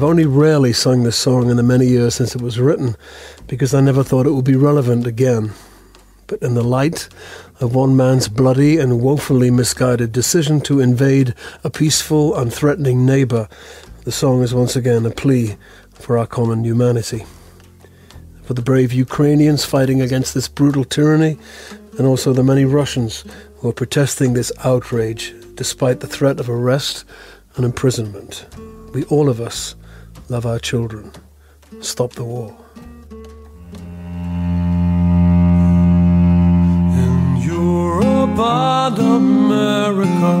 I've only rarely sung this song in the many years since it was written because I never thought it would be relevant again. But in the light of one man's bloody and woefully misguided decision to invade a peaceful, unthreatening neighbour, the song is once again a plea for our common humanity. For the brave Ukrainians fighting against this brutal tyranny, and also the many Russians who are protesting this outrage despite the threat of arrest and imprisonment. We, all of us, love our children. Stop the war. In Europe and America,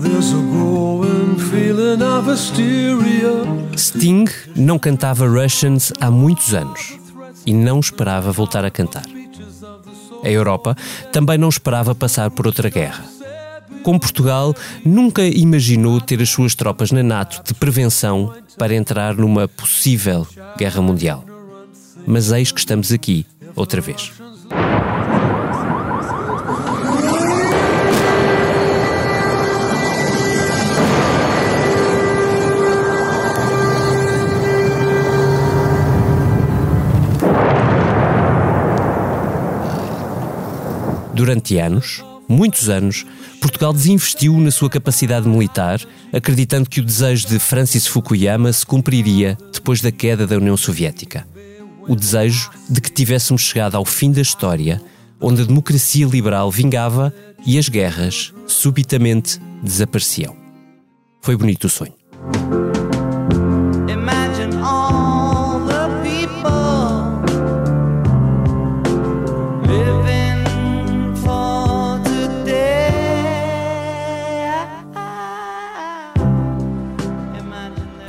there's a growing feeling of hysteria. Sting não cantava Russians há muitos anos e não esperava voltar a cantar. A Europa também não esperava passar por outra guerra. Como Portugal nunca imaginou ter as suas tropas na NATO de prevenção para entrar numa possível guerra mundial. Mas eis que estamos aqui, outra vez. Durante anos, muitos anos, Portugal desinvestiu na sua capacidade militar, acreditando que o desejo de Francis Fukuyama se cumpriria depois da queda da União Soviética. O desejo de que tivéssemos chegado ao fim da história, onde a democracia liberal vingava e as guerras subitamente desapareciam. Foi bonito o sonho.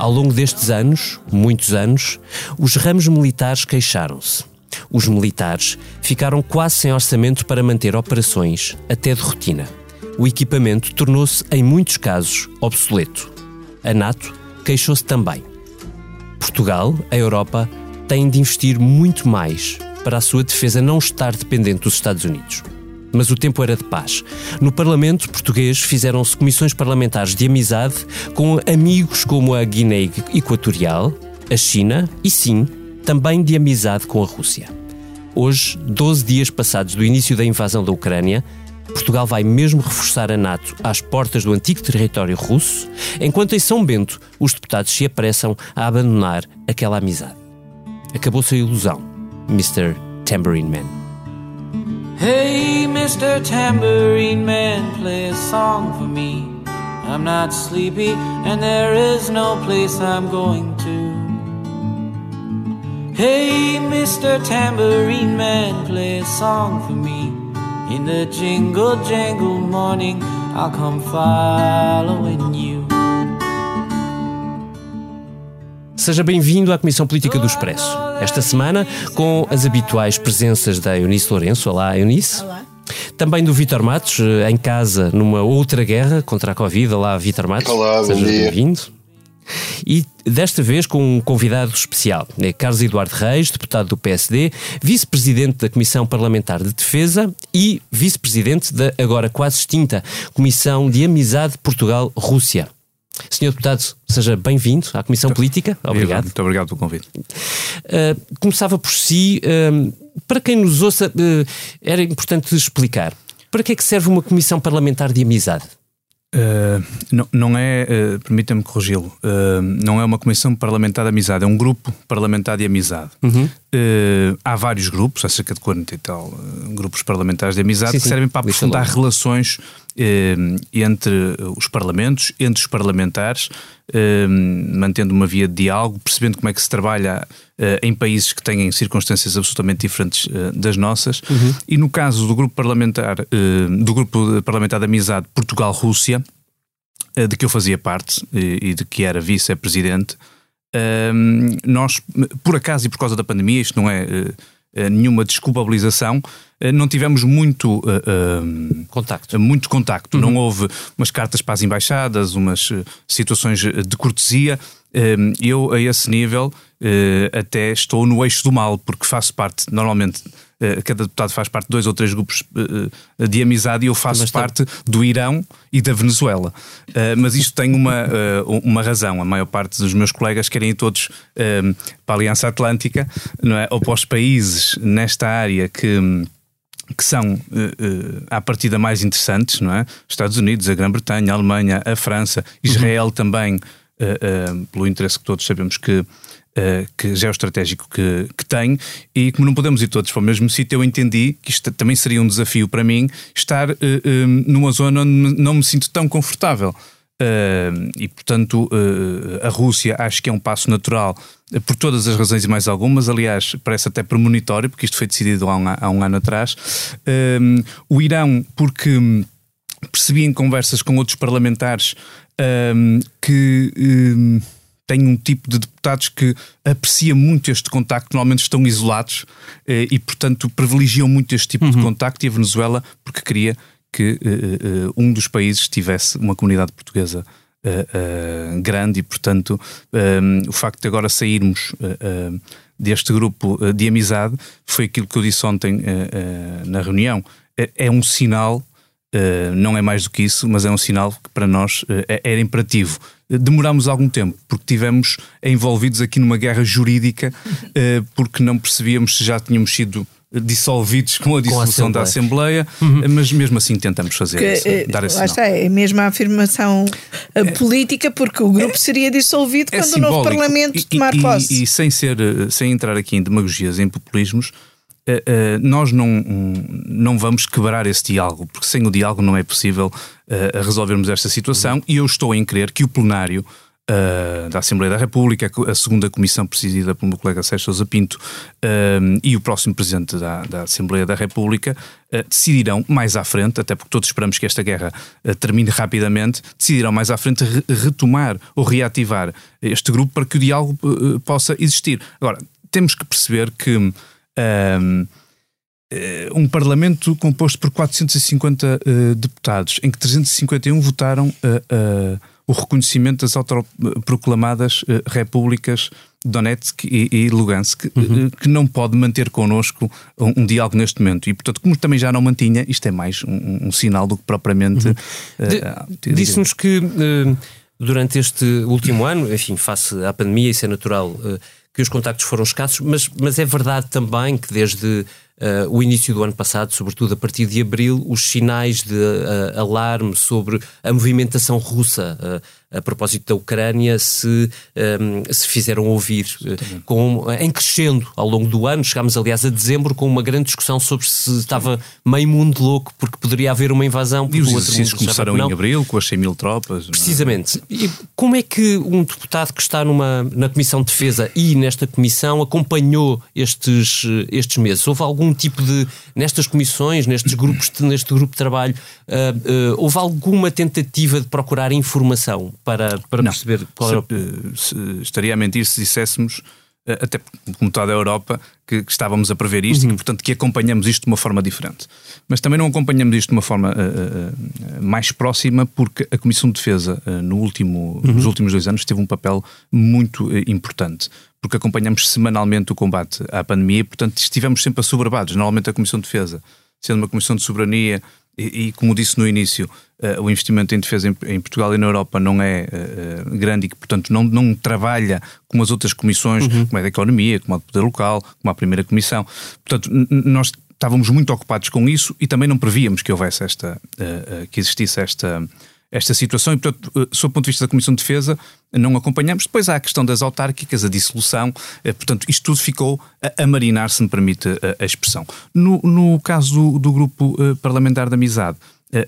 Ao longo destes anos, muitos anos, os ramos militares queixaram-se. Os militares ficaram quase sem orçamento para manter operações, até de rotina. O equipamento tornou-se, em muitos casos, obsoleto. A NATO queixou-se também. Portugal, a Europa, têm de investir muito mais para a sua defesa não estar dependente dos Estados Unidos mas o tempo era de paz. No Parlamento português fizeram-se comissões parlamentares de amizade com amigos como a Guiné Equatorial, a China e, sim, também de amizade com a Rússia. Hoje, 12 dias passados do início da invasão da Ucrânia, Portugal vai mesmo reforçar a NATO às portas do antigo território russo, enquanto em São Bento os deputados se apressam a abandonar aquela amizade. Acabou-se a ilusão, Mr. Tambourine Man. Hey, Mr. Tambourine Man, play a song for me. I'm not sleepy, and there is no place I'm going to. Hey, Mr. Tambourine Man, play a song for me. In the jingle jangle morning, I'll come following you. Seja bem-vindo à Comissão Política do Expresso. Esta semana, com as habituais presenças da Eunice Lourenço. Olá, Eunice. Olá. Também do Vitor Matos, eh, em casa, numa outra guerra contra a Covid. Olá, Vitor Matos. Olá, Seja bem-vindo. E desta vez com um convidado especial, é Carlos Eduardo Reis, deputado do PSD, vice-presidente da Comissão Parlamentar de Defesa e vice-presidente da agora quase extinta Comissão de Amizade Portugal-Rússia. Senhor Deputado, seja bem-vindo à Comissão muito Política. Obrigado. Muito obrigado pelo convite. Uh, começava por si, uh, para quem nos ouça, uh, era importante explicar para que é que serve uma Comissão Parlamentar de Amizade? Não, não, é, permita-me corrigi-lo, não é uma comissão parlamentar de amizade, é um grupo parlamentar de amizade. Uhum. há vários grupos, há cerca de 40 e tal grupos parlamentares de amizade sim, que sim. servem para aprofundar relações entre os parlamentos, entre os parlamentares, mantendo uma via de diálogo, percebendo como é que se trabalha em países que têm circunstâncias absolutamente diferentes das nossas. Uhum. E no caso do grupo parlamentar, do grupo parlamentar de amizade Portugal-Rússia, de que eu fazia parte e de que era vice-presidente, nós, por acaso e por causa da pandemia, isto não é nenhuma desculpabilização, eh, não tivemos muito uh, contacto. Muito contacto. Uhum. Não houve umas cartas para as embaixadas, umas situações de cortesia. eu, a esse nível, até estou no eixo do mal, porque faço parte, normalmente, cada deputado faz parte de dois ou três grupos de amizade e eu faço Mas parte tá. do Irão e da Venezuela. Mas isto tem uma, uma razão. A maior parte dos meus colegas querem ir todos para a Aliança Atlântica, não é? ou para os países nesta área que que são, uh, uh, à partida, mais interessantes, não é? Estados Unidos, a Grã-Bretanha, a Alemanha, a França, Israel uhum. também, uh, pelo interesse que todos sabemos que, que geoestratégico que, que tem, e como não podemos ir todos para o mesmo sítio, eu entendi que isto também seria um desafio para mim, estar numa zona onde não me sinto tão confortável. Uh, e, portanto, uh, a Rússia acho que é um passo natural uh, por todas as razões e mais algumas. Aliás, parece até premonitório, porque isto foi decidido há um, há um ano atrás. o Irão, porque percebi em conversas com outros parlamentares que tem um tipo de deputados que aprecia muito este contacto, normalmente estão isolados e, portanto, privilegiam muito este tipo uhum. de contacto. E a Venezuela, porque queria que uh, uh, um dos países tivesse uma comunidade portuguesa uh, grande e, portanto, o facto de agora sairmos deste grupo de amizade foi aquilo que eu disse ontem na reunião. É, é um sinal, não é mais do que isso, mas é um sinal que para nós é, era imperativo. Demorámos algum tempo, porque tivemos envolvidos aqui numa guerra jurídica, porque não percebíamos se já tínhamos sido dissolvidos com a dissolução com a da Assembleia, uhum. mas mesmo assim tentamos fazer esse, eh, dar esse Lá está, é mesmo a afirmação eh, é, política, porque o grupo é, seria dissolvido é quando simbólico. o novo Parlamento e, tomar e, posse. E, e, sem, ser, eh, sem entrar aqui em demagogias, em populismos, nós não, não vamos quebrar esse diálogo, porque sem o diálogo não é possível resolvermos esta situação, e eu estou em crer que o plenário uh, da Assembleia da República, a segunda comissão presidida pelo meu colega Sérgio Sousa Pinto uh, e o próximo presidente da, da Assembleia da República uh, decidirão mais à frente, até porque todos esperamos que esta guerra termine rapidamente, decidirão mais à frente re retomar ou reativar este grupo para que o diálogo possa existir. Agora, temos que perceber que um Parlamento composto por 450 uh, deputados, em que 351 votaram uh, uh, o reconhecimento das autoproclamadas repúblicas Donetsk e, e Lugansk, uhum. uh, que não pode manter connosco um, um, diálogo neste momento. E, portanto, como também já não mantinha, isto é mais um, um sinal do que propriamente. Uhum. Uh, Disse-nos que durante este último ano, enfim, face à pandemia, isso é natural, que os contactos foram escassos, mas, mas é verdade também que desde uh, o início do ano passado, sobretudo a partir de abril, os sinais de uh, alarme sobre a movimentação russa uh, a propósito da Ucrânia se, um, se fizeram ouvir com, em crescendo ao longo do ano. Chegámos, aliás, a dezembro com uma grande discussão sobre se estava meio mundo louco porque poderia haver uma invasão. E os exercícios começaram em abril com as 100 mil tropas. É? Precisamente. É? E como é que um deputado que está numa, na Comissão de Defesa e nesta Comissão acompanhou estes, estes meses? Houve algum tipo de, nestas comissões, nestes grupos, neste grupo de trabalho, uh, uh, houve alguma tentativa de procurar informação para, para Não, perceber qual era o... se, estaria a mentir se disséssemos eh, até como toda a Europa, que, que estávamos a prever isto uhum. e que, portanto, que acompanhamos isto de uma forma diferente. Mas também não acompanhamos isto de uma forma uh, uh, mais próxima, porque a Comissão de Defesa, uh, no último, uhum. nos últimos dois anos, teve um papel muito importante. Porque acompanhamos semanalmente o combate à pandemia e, portanto, estivemos sempre assoberbados. Normalmente, a Comissão de Defesa, sendo uma Comissão de Soberania e, e, como disse no início, uh, o investimento em defesa em, em, Portugal e na Europa não é uh, grande e que, portanto, não, não trabalha como as outras comissões, uhum. como a da Economia, como a do Poder Local, como a Primeira Comissão. Portanto, nós estávamos muito ocupados com isso e também não prevíamos que houvesse esta, uh, que existisse esta esta situação e, portanto, eh, sob o ponto de vista da Comissão de Defesa, não acompanhamos. Depois há a questão das autárquicas, a dissolução, eh, portanto, isto tudo ficou a, marinar, se me permite a, a expressão. No, no caso do, do Grupo eh, Parlamentar de Amizade,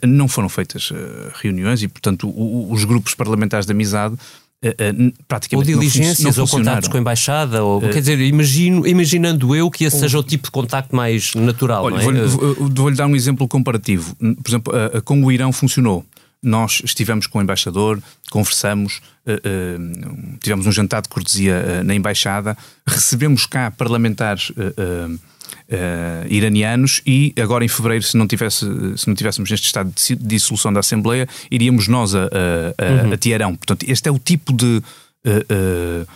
não foram feitas reuniões e, portanto, os grupos parlamentares de amizade praticamente ou diligências não ou contactos com a embaixada ou quer dizer imagino imaginando eu que esse seja o tipo de contacto mais natural Olha, é? vou-lhe vou dar um exemplo comparativo por exemplo com o Irão funcionou nós estivemos com o embaixador, conversamos, uh, uh, tivemos um jantar de cortesia uh, na embaixada, recebemos cá parlamentares iranianos e agora em fevereiro, se não, tivesse, se não tivéssemos neste estado de dissolução da Assembleia, iríamos nós a, a, uhum. a Portanto, este é o tipo de uh,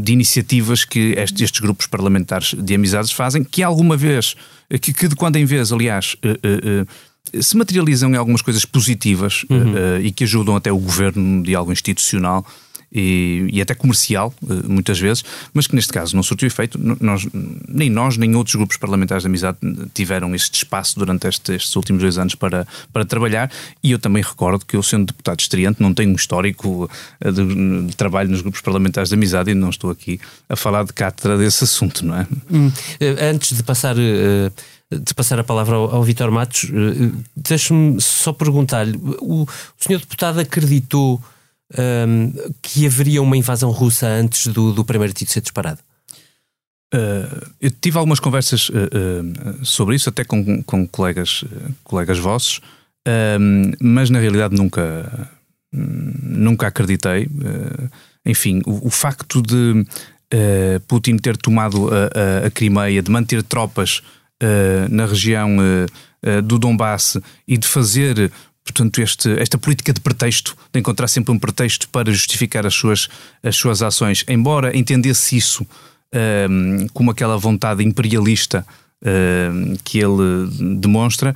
de iniciativas que estes, estes, grupos parlamentares de amizades fazem, que alguma vez, que, que de quando em vez, aliás, se materializam em algumas coisas positivas uhum. e que ajudam até o governo de algo institucional e, e, até comercial, eh, muitas vezes, mas que neste caso não surtiu efeito. Nós, nem nós, nem outros grupos parlamentares de amizade tiveram este espaço durante este, estes últimos dois anos para, para trabalhar. E eu também recordo que eu, sendo deputado estreante, não tenho um histórico de, de trabalho nos grupos parlamentares de amizade e não estou aqui a falar de cátedra desse assunto, não é? Hum, antes de passar. Uh de passar a palavra ao, ao Vitor Matos, deixe-me só perguntar-lhe: o, o senhor deputado acreditou um, que haveria uma invasão russa antes do, do primeiro tiro ser disparado? Uh, eu tive algumas conversas uh, uh, sobre isso, até com, com colegas, colegas vossos, mas na realidade nunca, nunca acreditei. enfim, o, o, facto de Putin ter tomado a, a, a, Crimeia, de manter tropas na região do Donbass e de fazer portanto, este, esta política de pretexto, de encontrar sempre um pretexto para justificar as suas, as suas ações, embora entendesse isso um, como aquela vontade imperialista que ele demonstra,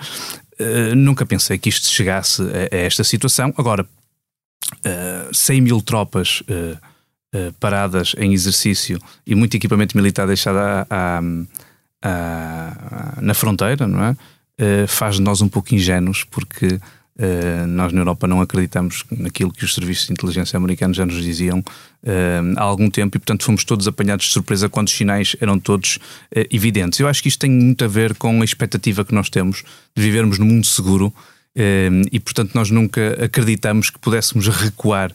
uh, nunca pensei que isto chegasse a, a esta situação. Agora, uh, 100 mil tropas uh, paradas em exercício e muito equipamento militar deixado à, à, à, na fronteira, não é? Uh, faz de nós um pouco ingênuos, porque Uh, nós na Europa não acreditamos naquilo que os serviços de inteligência americanos já nos diziam uh, há algum tempo e, portanto, fomos todos apanhados de surpresa quando os sinais eram todos evidentes. Eu acho que isto tem muito a ver com a expectativa que nós temos de vivermos num mundo seguro e, portanto, nós nunca acreditamos que pudéssemos recuar.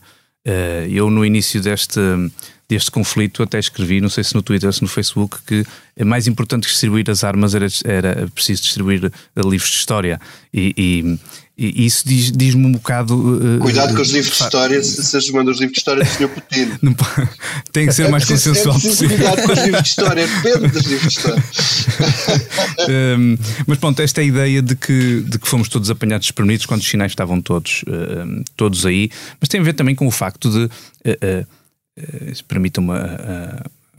eu, no início deste deste conflito, até escrevi, não sei se no Twitter ou se no Facebook, que é mais importante que distribuir as armas era, era preciso distribuir livros de história. E, e, e isso diz-me diz um bocado. Uh, Cuidado com os livros de história, se vocês mandam os livros de história do Sr. Putin. Não, tem que ser é mais preciso, consensual é possível. Cuidado com os livros de história, depende dos livros de história. um, mas pronto, esta é a ideia de que, de que fomos todos apanhados desprevenidos quando os sinais estavam todos, uh, todos aí, mas tem a ver também com o facto de. Uh, uh, se permitam-me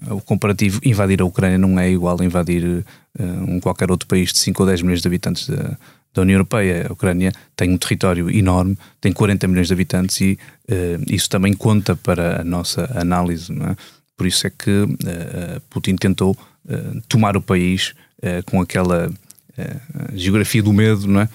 o comparativo, invadir a Ucrânia não é igual a invadir uh, um qualquer outro país de 5 ou 10 milhões de habitantes da, da União Europeia. A Ucrânia tem um território enorme, tem 40 milhões de habitantes e uh, isso também conta para a nossa análise. É? Por isso é que uh, Putin tentou tomar o país com aquela geografia do medo, é?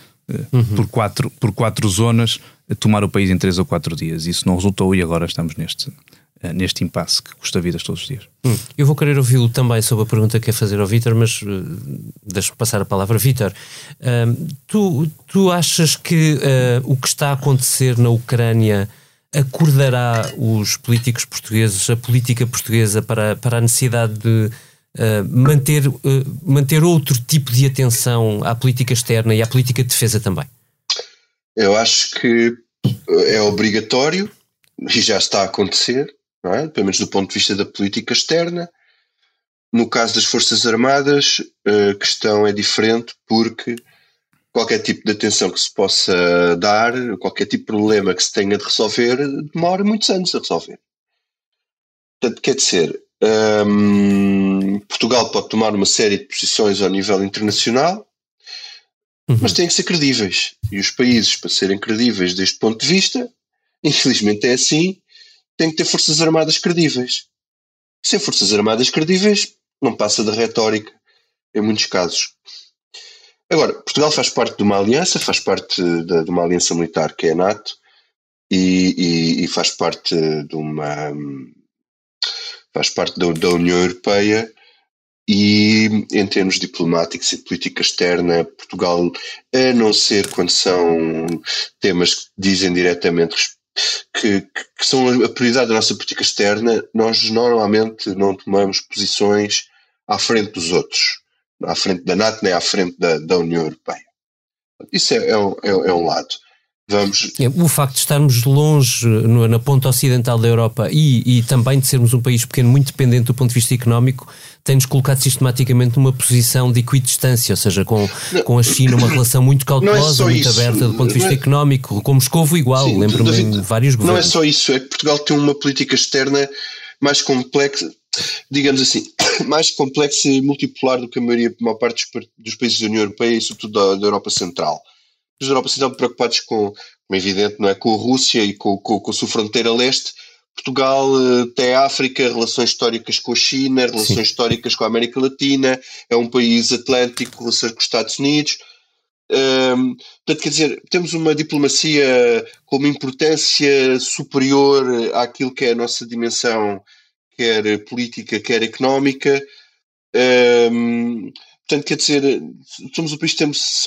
Uhum. por, quatro, por quatro zonas, tomar o país em três ou quatro dias. Isso não resultou e agora estamos neste, eh, neste impasse que custa vidas todos os dias. Hum. Eu vou querer ouvi-lo também sobre a pergunta que quer fazer ao Vítor, mas uh, deixa-me passar a palavra. Vítor, uh, tu, tu achas que uh, o que está a acontecer na Ucrânia acordará os políticos portugueses, a política portuguesa, para, para a necessidade de manter, manter outro tipo de atenção à política externa e à política de defesa também? Eu acho que é obrigatório e já está a acontecer é? pelo menos do ponto de vista da política externa. No caso das Forças Armadas, a questão é diferente porque qualquer tipo de atenção que se possa dar, qualquer tipo de problema que se tenha de resolver, demora muitos anos a resolver. Portanto, quer dizer, hum, Portugal pode tomar uma série de posições ao nível internacional, uhum. mas têm que ser credíveis. E os países, para serem credíveis deste ponto de vista, infelizmente é assim, tem que ter forças armadas credíveis. Sem forças armadas credíveis, não passa de retórica, em muitos casos. Agora, Portugal faz parte de uma aliança, faz parte de, de uma aliança militar que é a NATO, e, e, e faz parte de uma. faz parte da, da União Europeia e em termos diplomáticos e política externa, Portugal, a não ser quando são temas que dizem diretamente que, que, são a prioridade da nossa política externa, nós normalmente não tomamos posições à frente dos outros, à frente da NATO nem à frente da, da União Europeia. Isso é, é, é, é um lado. Vamos. O facto de estarmos longe na ponta ocidental da Europa e, e também de sermos um país pequeno, muito dependente do ponto de vista económico, tem-nos colocado sistematicamente numa posição de equidistância, ou seja, com, com a China uma relação muito cautelosa, é muito isso. aberta do ponto de vista é... económico, com Moscovo igual, lembro-me de vários governos. Não é só isso, é que Portugal tem uma política externa mais complexa, digamos assim, mais complexa e multipolar do que a maioria, a maior parte dos, dos países da União Europeia e sobretudo da, da Europa Central os Europa Central preocupados com, como é evidente, não é, com a Rússia e com, com, com a sua fronteira leste. Portugal tem a África, relações históricas com a China, relações Sim. históricas com a América Latina, é um país atlântico, relações com os Estados Unidos. Um, portanto, quer dizer, temos uma diplomacia com uma importância superior àquilo que é a nossa dimensão, quer política, quer económica. Um, Portanto, quer dizer, somos um país temos,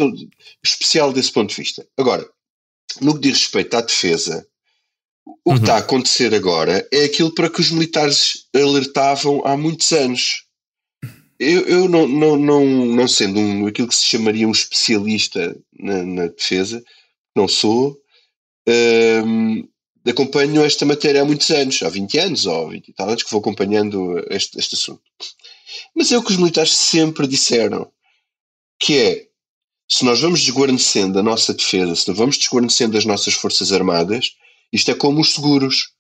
especial desse ponto de vista. Agora, no que diz respeito à defesa, o que uhum. está a acontecer agora é aquilo para que os militares alertavam há muitos anos. Eu, eu não, não, não, não sendo um, aquilo que se chamaria um especialista na, na defesa, não sou, um, acompanho esta matéria há muitos anos, há 20 anos ou 20 e tal anos que vou acompanhando este, este assunto. Mas é o que os militares sempre disseram, que é, se nós vamos desguarnecendo a nossa defesa, se nós vamos desguarnecendo as nossas forças armadas, isto é como os seguros,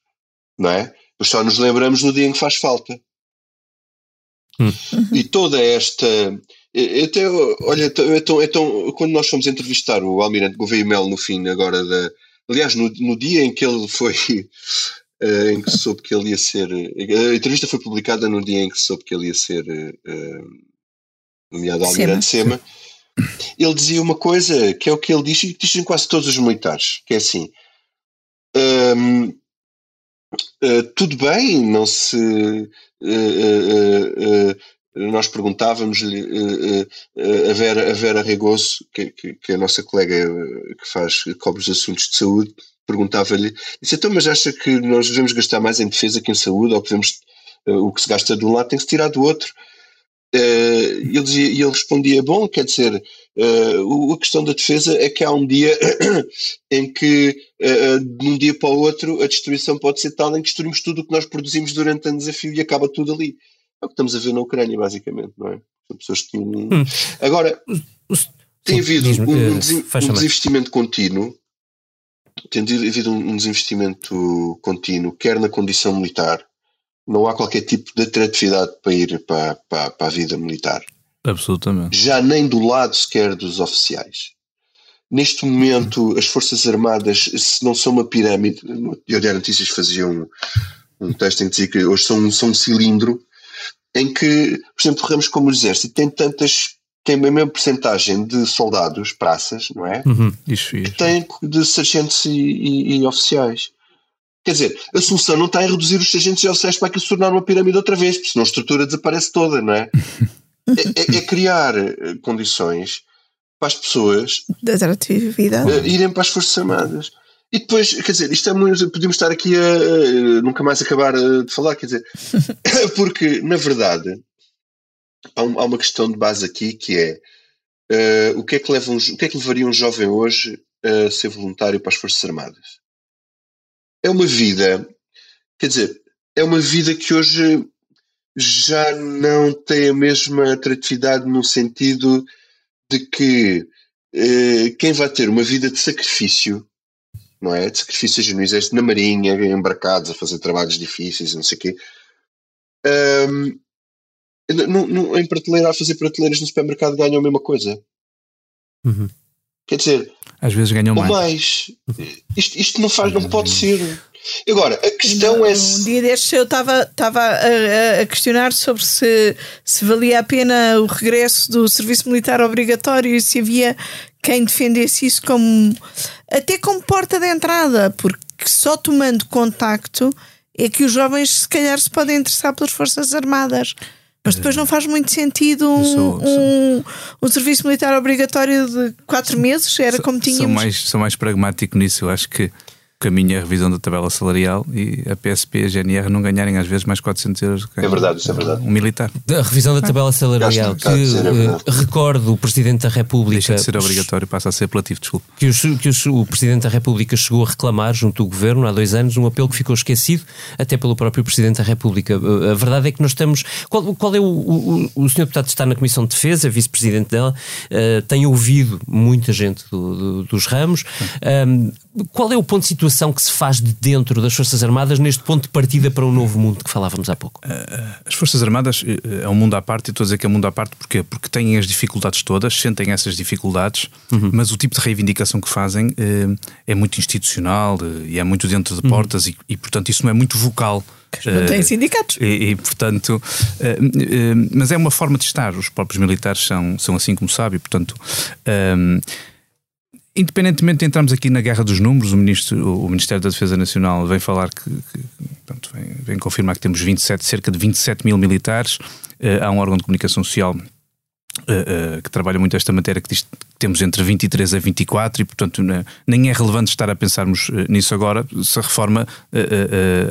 não é? Pois só nos lembramos no dia em que faz falta. Hum. E toda esta. Até, olha, é tão, é tão, quando nós fomos entrevistar o Almirante Gouveia Mel no fim agora da. Aliás, no, no dia em que ele foi uh, em que soube que ele ia ser. A entrevista foi publicada no dia em que soube que ele ia ser uh, nomeado Almirante Sema. Ele dizia uma coisa que é o que ele diz, e dizem quase todos os militares, que é assim. Um, ehm, uh, tudo bem, não se. Nós perguntávamos-lhe a Vera, a Vera Regoso, que, que, que, é a nossa colega que faz, que cobre os assuntos de saúde, perguntava-lhe, disse, então, mas acha que nós devemos gastar mais em defesa que em saúde, ou que devemos, o que se gasta de um lado tem que se tirar do outro? Ele dizia, e ele respondia, bom, quer dizer, a questão da defesa é que há um dia em que, de um dia para o outro, a destruição pode ser tal em que destruímos tudo o que nós produzimos durante o desafio e acaba tudo ali. É o que estamos a ver na Ucrânia, basicamente, não é? São pessoas que tinham... Hum. Agora, tem havido um, um, um desinvestimento contínuo tendo havido um desinvestimento contínuo, quer na condição militar, não há qualquer tipo de atratividade para ir para, para, para a vida militar. Absolutamente. Já nem do lado sequer dos oficiais. Neste momento, as Forças Armadas, se não são uma pirâmide, no Diário Notícias faziam um, um texto em que dizia que hoje são, são um cilindro, em que, por exemplo, ramos como o Exército tem tantas tem a mesma porcentagem de soldados, praças, não é? Uhum, isso, isso. Que tem de sargentos e, e, e, oficiais. Quer dizer, a solução não está em reduzir os sargentos e oficiais para que se tornar uma pirâmide outra vez, porque senão a estrutura desaparece toda, não é? é, é, é, criar eh, condições para as pessoas uh, irem para as Forças Armadas. E depois, quer dizer, isto é muito. Podíamos estar aqui a, a nunca mais acabar de falar, quer dizer, porque na verdade há, um, há uma questão de base aqui que é uh, o, que é que leva um, o que é que levaria um jovem hoje a ser voluntário para as Forças Armadas? É uma vida, quer dizer, é uma vida que hoje já não tem a mesma atratividade no sentido de que uh, quem vai ter uma vida de sacrifício, não é? De sacrifício genuíno, na marinha, embarcados a fazer trabalhos difíceis, não sei o quê, um, no, no, em prateleira, a fazer prateleiras no supermercado ganham a mesma coisa. Uhum. Quer dizer, às vezes ganham mais. mais. Isto, isto não faz, não pode ser. Agora, a questão é se. Um dia destes eu estava a, a, questionar sobre se, se valia a pena o regresso do serviço militar obrigatório e se havia quem defendesse isso como até como porta de entrada, porque só tomando contacto é que os jovens se calhar se podem interessar pelas Forças Armadas. Mas depois não faz muito sentido um, sou, sou. um, um serviço militar obrigatório de quatro meses, era como tínhamos. Sou mais, sou mais pragmático nisso, eu acho que caminho é a revisão da tabela salarial e a PSP e a GNR não ganharem às vezes mais 400 euros. É verdade, isso é verdade. Um militar. A revisão da tabela salarial, que que é eh, recordo o Presidente da República. Deixa de ser obrigatório, passa a ser apelativo, desculpe. que, os- que os- o Presidente da República chegou a reclamar junto do Governo há dois anos, um apelo que ficou esquecido até pelo próprio Presidente da República. Uh, A verdade é que nós estamos. Qual, qual é o, o, o Sr. Deputado está na Comissão de Defesa, Vice-Presidente dela, uh, tem ouvido muita gente do- do- dos ramos. Um, qual é o ponto de situação que se faz de dentro das Forças Armadas neste ponto de partida para um novo mundo que falávamos há pouco? As Forças Armadas eh, é um mundo à parte, e estou a dizer que é um mundo à parte porquê? porque têm as dificuldades todas, sentem essas dificuldades, mas o tipo de reivindicação que fazem eh, é muito institucional eh, e é muito dentro de portas, e, e, portanto isso não é muito vocal. Não Eh, tem sindicatos. E, e, portanto, eh, eh, mas é uma forma de estar. Os próprios militares são, são assim como sabe, e, portanto. ehm, Independentemente de entrarmos aqui na guerra dos números, o, ministro, o Ministério da Defesa Nacional vem falar que, que portanto, vem, vem confirmar que temos 27, cerca de 27 mil militares. Eh, há um órgão de comunicação social eh, eh, que trabalha muito esta matéria que diz que temos entre 23 a 24 e, portanto, ne- nem é relevante estar a pensarmos nisso agora. Se a reforma,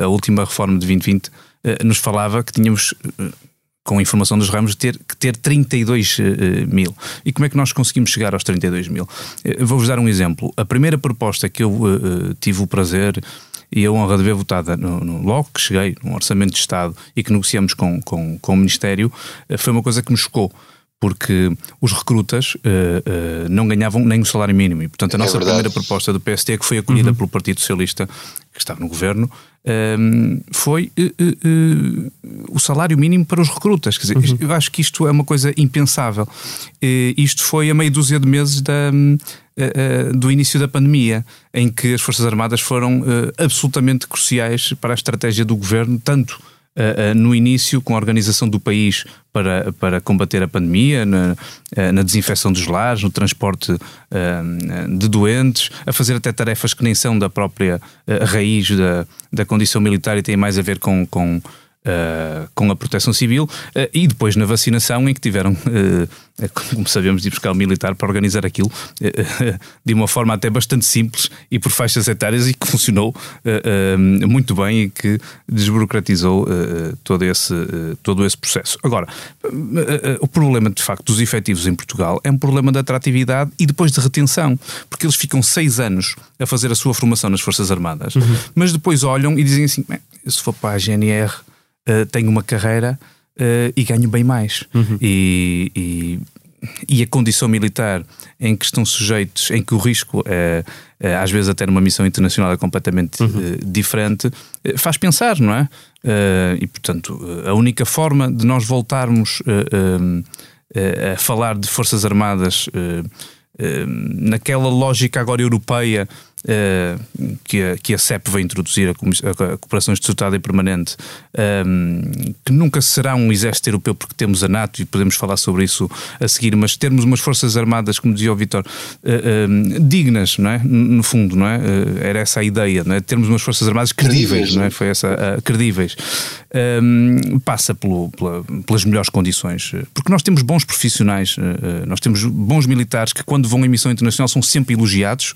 a última reforma de 2020, eh, nos falava que tínhamos. Eh, com a informação dos ramos, ter, que ter 32 eh, mil. E como é que nós conseguimos chegar aos 32 mil? Eh, Vou-vos dar um exemplo. A primeira proposta que eu eh, eh, tive o prazer e a honra de ver votada no, no- logo que cheguei, num orçamento de Estado e que negociamos com, com, com o Ministério, eh, foi uma coisa que me chocou. Porque os recrutas eh, eh, não ganhavam nem o salário mínimo. E, portanto, a É nossa verdade. primeira proposta do PST, que foi acolhida pelo Partido Socialista, que estava no governo, ehm, foi eh, o salário mínimo para os recrutas. Quer dizer, isto- eu acho que isto é uma coisa impensável. Isto foi a meia dúzia de meses da, do início da pandemia, em que as Forças Armadas foram absolutamente cruciais para a estratégia do governo, tanto eh, no início com a organização do país para, para combater a pandemia, na, eh, na desinfecção dos lares, no transporte eh, de doentes, a fazer até tarefas que nem são da própria eh, raiz da, da condição militar e têm mais a ver com. com eh, com a proteção civil eh, e depois na vacinação em que tiveram, eh, como sabemos, de buscar o militar para organizar aquilo de uma forma até bastante simples e por faixas etárias e que funcionou muito bem e que desburocratizou todo, esse, todo esse processo. Agora, o problema de facto dos efetivos em Portugal é um problema de atratividade e depois de retenção, porque eles ficam seis anos a fazer a sua formação nas Forças Armadas, mas depois olham e dizem assim: "Bem, se for para a GNR, eh, tenho uma carreira eh, e ganho bem mais. E, e, e a condição militar em que estão sujeitos, em que o risco é, é, às vezes até numa missão internacional é completamente eh, diferente, faz pensar, não é? E portanto, a única forma de nós voltarmos a falar de Forças Armadas naquela lógica agora europeia que, a, que a CEP vai introduzir, a, a, Cooperação Estatutada e Permanente, eh, que nunca será um exército europeu porque temos a NATO e podemos falar sobre isso a seguir, mas termos umas Forças Armadas, como dizia o Vitor, eh, eh, dignas, não é? No fundo, não é? Eh, era essa a ideia, não é? Termos umas Forças Armadas credíveis, não é? Foi essa, a- credíveis. Um, passa pelo- pela- pelas melhores condições, eh, porque nós temos bons profissionais, eh, eh, nós temos bons militares que, quando vão em missão internacional, são sempre elogiados,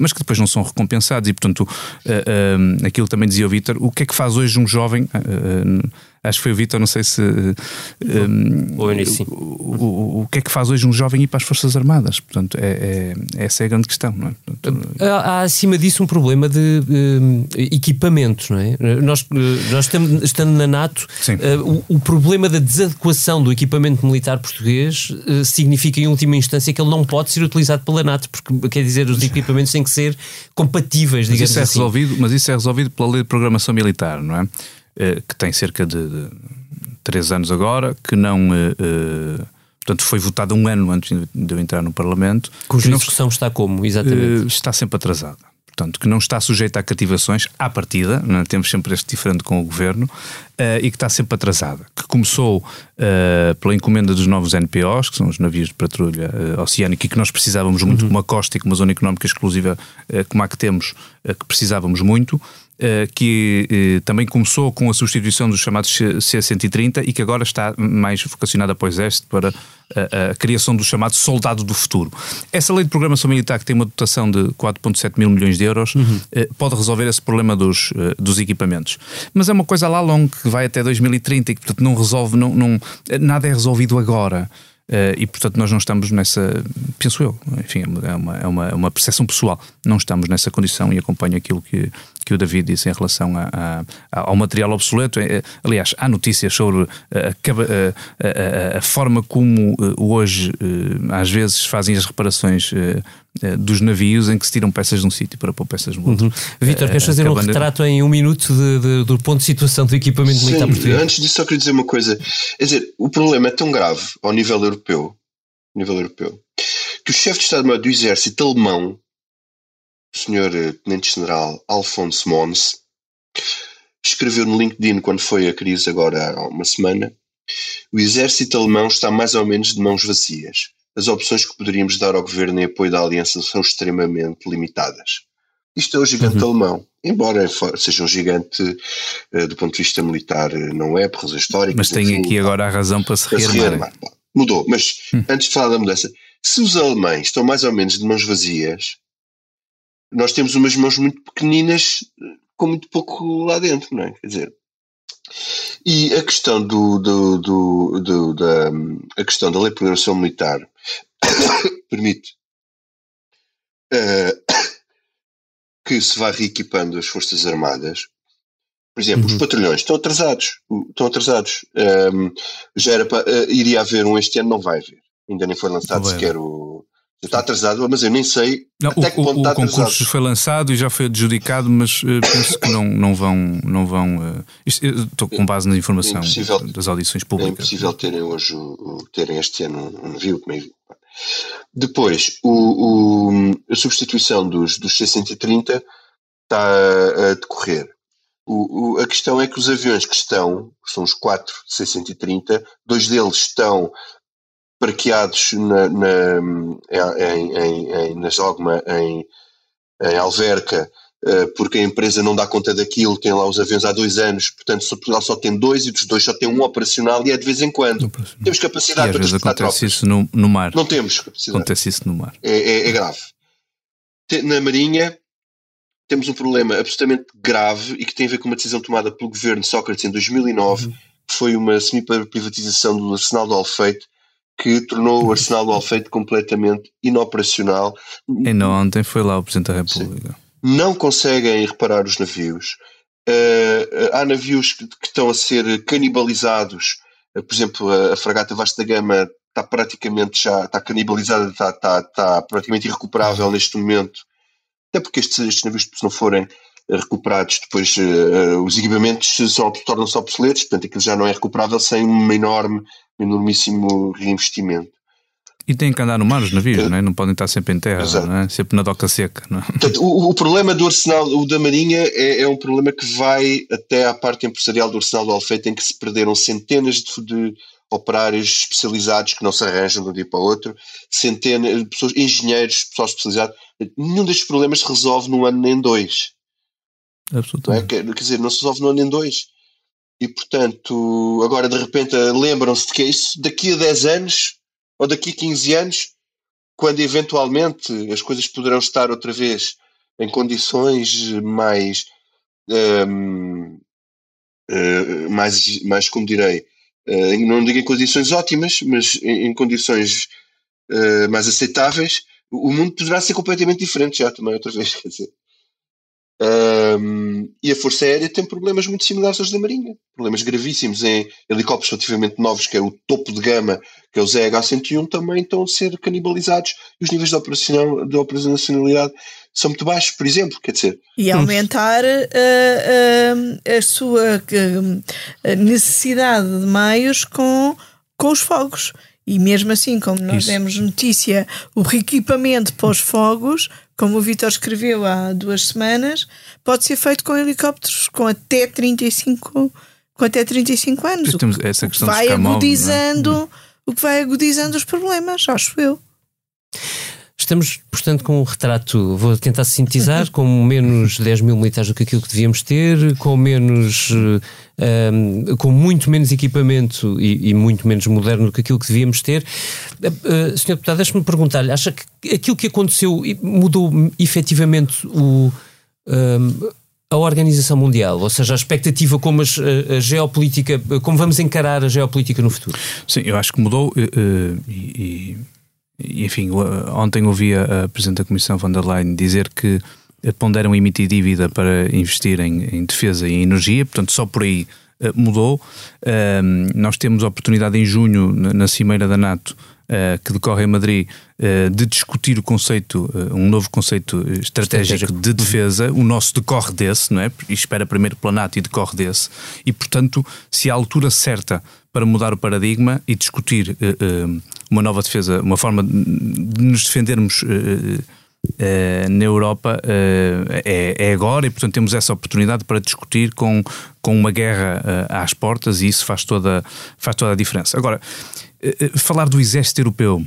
mas que depois não são recompensados. E, portanto, eh, um, aquilo também dizia o Vítor: o que é que faz hoje um jovem? Acho que foi o Vítor, não sei se. eh, um, sim. o, o- o que é que faz hoje um jovem ir para as Forças Armadas? Portanto, é, é- essa é a grande questão, não é? Portanto, Há, há, acima disso um problema de eh, equipamentos, não é? Nós, nós estamos, estando na NATO, eh, o, o problema da desadequação do equipamento militar português eh, significa, em última instância, que ele não pode ser utilizado pela NATO, porque quer dizer, os equipamentos têm que ser compatíveis, Mas digamos isso, é assim. resolvido, mas isso é resolvido pela lei de programação militar, não é? Eh, que tem cerca de, de três anos agora, que não. eh, eh, portanto, foi votada um ano antes de eu entrar no Parlamento. Cuja não discussão está como, exatamente. está sempre atrasada. Portanto, que não está sujeita a cativações à partida, não é? temos sempre este diferente com o governo, eh, e que está sempre atrasada. Que começou eh, pela encomenda dos novos NPOs, que são os navios de patrulha eh, oceânica, e que nós precisávamos muito, como a costa e como a zona económica exclusiva, como a que temos, que precisávamos muito. Que também começou com a substituição dos chamados C-130 e que agora está mais vocacionada para o Exército para a, a, criação do chamado soldado do futuro. Essa lei de programação militar, que tem uma dotação de 4,7 mil milhões de euros, uhum. pode resolver esse problema dos, dos equipamentos. Mas é uma coisa lá longa que vai até 2030 e que, portanto, não resolve, não, não, nada é resolvido agora. Uh, e portanto nós não estamos nessa, penso eu, enfim, é uma, é uma, é uma percepção pessoal, não estamos nessa condição e acompanho aquilo que, que o David disse em relação a, a, ao material obsoleto. É, aliás, há notícias sobre a, a forma como eh, hoje eh, às vezes fazem as reparações dos navios em que se tiram peças de um sítio para pôr peças no outro. Uhum. Vítor, queres fazer um retrato em um minuto de, de, do ponto de situação do equipamento militar português? Antes disso, só queria dizer uma coisa. Quer dizer, o problema é tão grave ao nível europeu, nível europeu que o chefe de Estado-Maior do Exército alemão o Sr. Eh, Tenente-General Alfonso Mons escreveu no LinkedIn quando foi a crise agora há uma semana o exército alemão está mais ou menos de mãos vazias. As opções que poderíamos dar ao governo em apoio da aliança são extremamente limitadas. Isto é o gigante uhum. alemão. Embora seja um gigante uh, do ponto de vista militar, eh, não é, por razões históricas. Mas tem enfim, aqui agora a razão para se rearmar. Mudou, mas hum. antes de falar da mudança, se os alemães estão mais ou menos de mãos vazias, nós temos umas mãos muito pequeninas com muito pouco lá dentro, não é? Quer dizer, e a questão do, do, do, do da a questão da lei de programação militar permite uh, que se vá reequipando as forças armadas. Por exemplo, uhum. os patrulhões estão atrasados, estão atrasados. Um, ehm, já era para, uh, iria haver um este ano, não vai haver. Ainda nem foi lançado sequer o, Está atrasado, mas eu nem sei não, até o, que ponto o, está o concurso foi lançado e já foi adjudicado, mas uh, penso que não, não vão. Não vão uh, isto, estou com base na informação é das audições públicas. É impossível terem hoje, terem este ano um navio como é Depois, o, o, a substituição dos, dos C-130 está a decorrer. O, o, a questão é que os aviões que estão, são os quatro C-130, dois deles estão parqueados na, na, em, em, em, nas Ogma, em, em Alverca, eh, porque a empresa não dá conta daquilo, tem lá os aviões há dois anos, portanto Portugal só tem dois e dos dois só tem um operacional e é de vez em quando. Temos capacidade e para transportar acontece isso no, no, mar. Não temos capacidade. Acontece isso no mar. É, é, é grave. Na Marinha temos um problema absolutamente grave e que tem a ver com uma decisão tomada pelo governo Sócrates em 2009, uhum. que foi uma semi-privatização do arsenal do Alfeite, que tornou o Arsenal do Alfeite completamente inoperacional. Ainda ontem foi lá o Presidente da República. Sim. Não conseguem reparar os navios. Uh, há navios que, que, estão a ser canibalizados. Uh, por exemplo, a, a fragata Vasta Gama está praticamente já está canibalizada, está, está, está praticamente irrecuperável neste momento. Até porque estes, estes navios, se não forem recuperados, depois uh, os equipamentos tornam-se obsoletos, portanto aquilo já não é recuperável sem uma enorme enormíssimo reinvestimento. E têm que andar no mar os navios, não, é? não podem estar sempre em terra, é? sempre na doca seca. É? Portanto, o, o, problema do arsenal, o da Marinha, é, é, um problema que vai até à parte empresarial do arsenal do Alfeite, em que se perderam centenas de, de operários especializados que não se arranjam de um dia para o outro, centenas de pessoas, engenheiros, pessoal especializado. Nenhum destes problemas se resolve num ano nem dois. Absolutamente. É? Quer, dizer, não se resolve num ano nem dois. E, portanto, agora de repente lembram-se de que é isso daqui a 10 anos ou daqui a 15 anos, quando eventualmente as coisas poderão estar outra vez em condições mais. Um, uh, eh, mais, mais, como direi, uh, não digo em condições ótimas, mas em, em condições uh, mais aceitáveis, o mundo poderá ser completamente diferente já também, outra vez. Quer dizer, um, e a Força Aérea tem problemas muito similares aos da Marinha. Problemas gravíssimos em helicópteros relativamente novos, que é o topo de gama, que é o ZH-101, também estão a ser canibalizados e os níveis de, operacional, de operacionalidade são muito baixos, por exemplo. Quer dizer, e aumentar uh, uh, a sua uh, necessidade de meios com, com os fogos. E mesmo assim, como nós Isso. demos notícia, o reequipamento para os fogos como o Vitor escreveu há duas semanas, pode ser feito com helicópteros com até 35, com até 35 anos. Temos essa questão vai é? agudizando, o que vai agudizando os problemas, acho eu. Estamos, portanto, com um retrato, vou tentar sintetizar, com menos 10 mil militares do que aquilo que devíamos ter, com menos. Um, com muito menos equipamento e, e, muito menos moderno do que aquilo que devíamos ter. Uh, uh. Deputado, deixe-me perguntar-lhe: acha que aquilo que aconteceu mudou efetivamente o. Um, a Organização Mundial, ou seja, a expectativa como a, geopolítica, como vamos encarar a geopolítica no futuro? Sim, eu acho que mudou e, enfim, ontem ouvi a, a Presidente da Comissão von der Leyen dizer que ponderam emitir dívida para investir em, em defesa e em energia, portanto só por aí uh, mudou. Uh, nós temos a oportunidade em junho, na, na Cimeira da NATO, uh, que decorre em Madrid, uh, de discutir o conceito, um novo conceito estratégico, estratégico, de defesa. O nosso decorre desse, não é? E espera primeiro planato e decorre desse. E, portanto, se a altura certa para mudar o paradigma e discutir uma nova defesa, uma forma de nos defendermos. Uh, na Europa é, é, agora e, portanto, temos essa oportunidade para discutir com, com uma guerra às portas e isso faz toda, faz toda a diferença. Agora, eh, eh, falar do exército europeu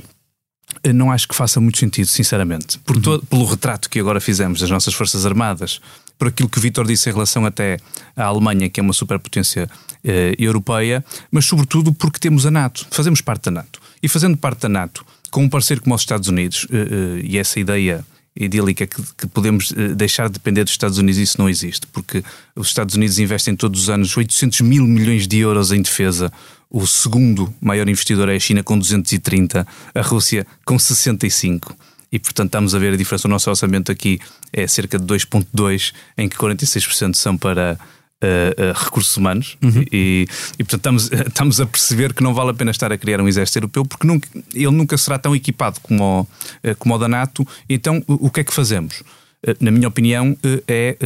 eh, não acho que faça muito sentido, sinceramente. Por uhum. todo, pelo retrato que agora fizemos das nossas Forças Armadas, por aquilo que o Vitor disse em relação até à Alemanha, que é uma superpotência eh, europeia, mas sobretudo porque temos a NATO, fazemos parte da NATO. E fazendo parte da NATO, com um parceiro como os Estados Unidos, eh, eh, e essa ideia idílica que, que, podemos deixar de depender dos Estados Unidos, isso não existe, porque os Estados Unidos investem todos os anos 800 mil milhões de euros em defesa o segundo maior investidor é a China com 230, a Rússia com 65. E, portanto, estamos a ver a diferença. O nosso orçamento aqui é cerca de 2,2, em que 46% são para uh, uh, recursos humanos. Uhum. E, e, portanto, estamos, estamos a perceber que não vale a pena estar a criar um exército europeu, porque nunca, ele nunca será tão equipado como o, uh, como o da NATO. Então, o, o que é que fazemos? na minha opinião, é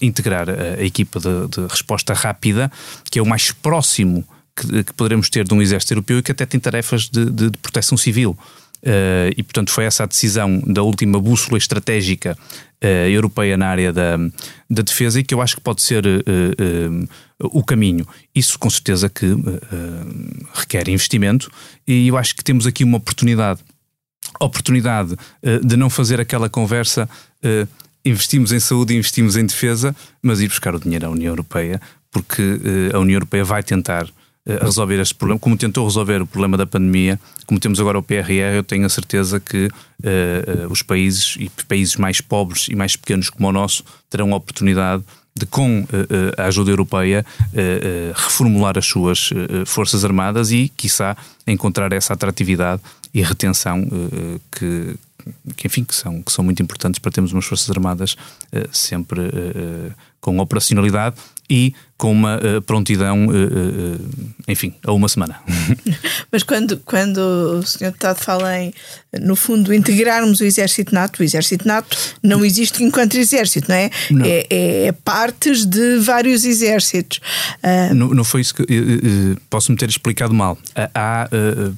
integrar a, equipa de, de, resposta rápida, que é o mais próximo que, que poderemos ter de um exército europeu e que até tem tarefas de, de, de proteção civil. Uh, e, portanto, foi essa a decisão da última bússola estratégica uh, europeia na área da, da defesa e que eu acho que pode ser uh, o caminho. Isso, com certeza, que requer investimento e eu acho que temos aqui uma oportunidade. Oportunidade de não fazer aquela conversa investimos em saúde, investimos em defesa, mas ir buscar o dinheiro à União Europeia, porque a União Europeia vai tentar eh, resolver este problema, como tentou resolver o problema da pandemia, como temos agora o PRR, eu tenho a certeza que uh, uh, os países e países mais pobres e mais pequenos como o nosso terão a oportunidade de, com uh, a ajuda europeia, reformular as suas forças armadas e, quiçá, encontrar essa atratividade e retenção que, que, enfim, que são, que são muito importantes para termos umas forças armadas sempre com operacionalidade e com uma uh, prontidão, uh, uh, enfim, a uma semana. Mas quando, quando o Sr. Deputado fala em, no fundo, integrarmos o Exército NATO, o Exército NATO não existe enquanto Exército, não é? Não. É, é, é, partes de vários exércitos. Não, não, foi isso que. posso-me ter explicado mal. Há,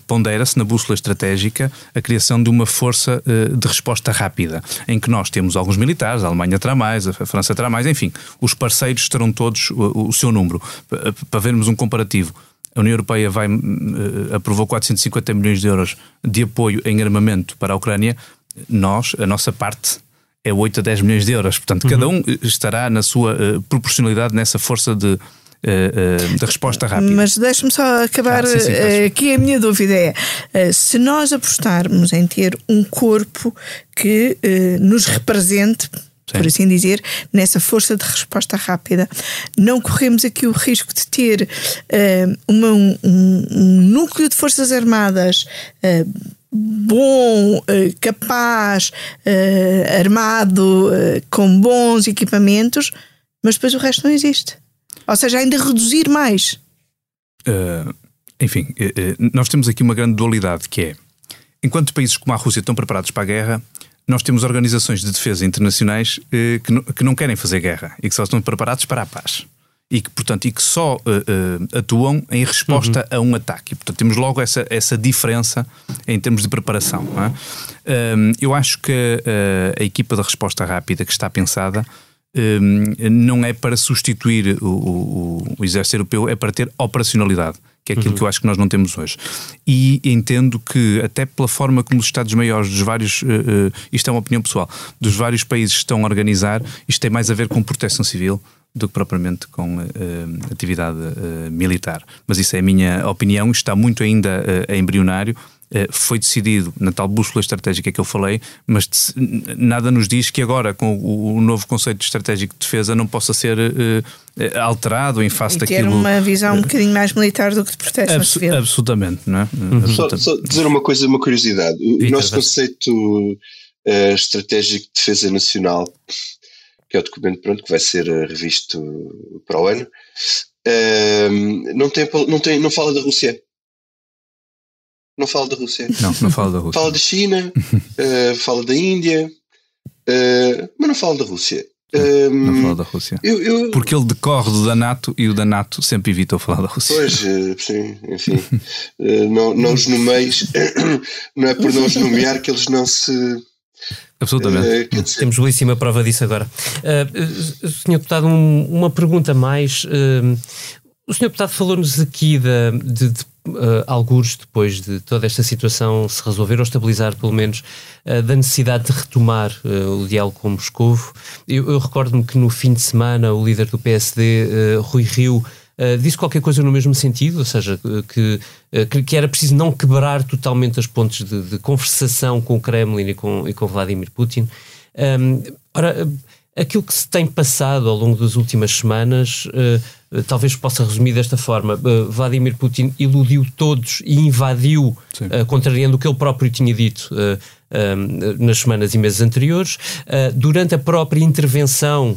pondera-se na bússola estratégica a criação de uma força de resposta rápida, em que nós temos alguns militares, a Alemanha terá mais, a França terá mais, enfim, os parceiros estarão todos o, o seu número. Para vermos um comparativo, a União Europeia vai, uh, aprovou 450 milhões de euros de apoio em armamento para a Ucrânia. Nós, a nossa parte, é 8 a 10 milhões de euros. Portanto, uhum. cada um estará na sua uh, proporcionalidade nessa força de, uh, de resposta rápida. Mas deixe-me só acabar ah, sim, sim, aqui a minha dúvida é se nós apostarmos em ter um corpo que nos represente Sim. por assim dizer, nessa força de resposta rápida. Não corremos aqui o risco de ter uh, uma, um, um, núcleo de Forças Armadas. Uh, bom, uh, capaz, armado, com bons equipamentos, mas depois o resto não existe. Ou seja, ainda reduzir mais. enfim, nós temos aqui uma grande dualidade que é enquanto países como a Rússia estão preparados para a guerra, nós temos organizações de defesa internacionais eh, que, não, que não querem fazer guerra e que só estão preparados para a paz. E que, portanto, e que só uh, uh, atuam em resposta uhum. a um ataque. E, portanto, temos logo essa, essa diferença em termos de preparação. É? Um, eu acho que uh, a equipa de resposta rápida que está pensada um, não é para substituir o, o, o, exército europeu, é para ter operacionalidade. Que é aquilo uhum. que eu acho que nós não temos hoje. E entendo que, até pela forma como os Estados-maiores dos vários, uh, uh, isto é uma opinião pessoal, dos vários países estão a organizar, isto tem mais a ver com proteção civil do que propriamente com uh, atividade militar. Mas isso é a minha opinião, está muito ainda embrionário. Eh, foi decidido na tal bússola estratégica que eu falei, mas nada nos diz que agora, com o, novo conceito estratégico de defesa, não possa ser uh, alterado em face e daquilo. ter uma visão um bocadinho mais militar do que de proteção civil. Absolutamente, não é? Uhum. Absolutamente. Só, só, dizer uma coisa, uma curiosidade. O nosso conceito uh, estratégico de defesa nacional, que é o documento pronto, que vai ser revisto para o ano, uh, não, tem, não, tem, não fala da Rússia. Não fala da Rússia. Não, não fala da Rússia. Fala da China, uh, fala da Índia, uh, mas não fala da Rússia. não ehm, fala da Rússia. Eu, eu... Porque ele decorre do da NATO e o da NATO sempre evitou falar da Rússia. Pois, eh, sim, enfim. não, não os nomeis, não é por não os nomear que eles não se. Absolutamente. Uh, Temos belíssima prova disso agora. Uh, senhor Deputado, um, uma pergunta mais. Uh, o Sr. Deputado falou-nos aqui de, de, de uh, alguns depois de toda esta situação se resolver ou estabilizar, pelo menos, uh, da necessidade de retomar uh, o diálogo com Moscovo. Eu, eu recordo-me que no fim de semana o líder do PSD, uh, Rui Rio, disse qualquer coisa no mesmo sentido, ou seja, que, que era preciso não quebrar totalmente as pontes de, de conversação com o Kremlin e com, e com Vladimir Putin. Um, ora, aquilo que se tem passado ao longo das últimas semanas eh, talvez possa resumir desta forma: uh, Vladimir Putin iludiu todos e invadiu, uh, contrariando o que ele próprio tinha dito nas semanas e meses anteriores. durante a própria intervenção,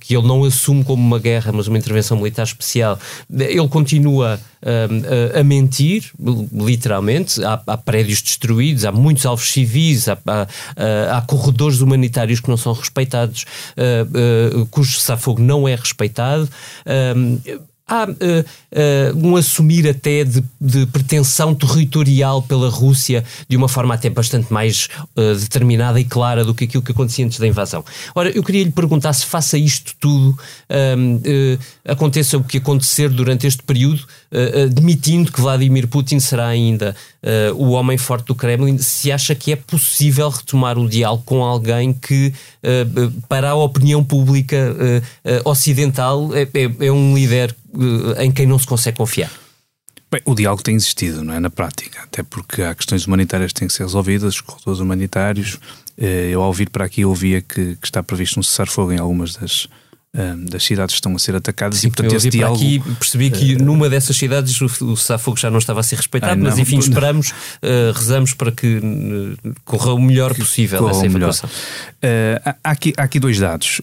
que ele não assume como uma guerra, mas uma intervenção militar especial, ele continua a mentir, literalmente. Há, há, prédios destruídos, há muitos alvos civis, há, há, há corredores humanitários que não são respeitados, cujo cessar-fogo não é respeitado há uh, uh, um assumir até de, de, pretensão territorial pela Rússia de uma forma até bastante mais uh, determinada e clara do que aquilo que acontecia antes da invasão. Ora, eu queria lhe perguntar se faça isto tudo, aconteça o que acontecer durante este período, admitindo que Vladimir Putin será ainda o homem forte do Kremlin, se acha que é possível retomar o diálogo com alguém que, para a opinião pública ocidental, é, é, é um líder em quem não se consegue confiar? Bem, o diálogo tem existido, não é? Na prática, até porque há questões humanitárias que têm que ser resolvidas, os corredores humanitários. Eu, ao vir para aqui, ouvia que, que está previsto um cessar-fogo em algumas das, das cidades estão a ser atacadas Sim, e portanto esse diálogo... aqui percebi que uh, numa dessas cidades o, o cessar-fogo já não estava a ser respeitado, não, mas enfim esperamos, uh, rezamos para que uh, corra o melhor possível essa evacuação. Uh, há, aqui, há aqui dois dados.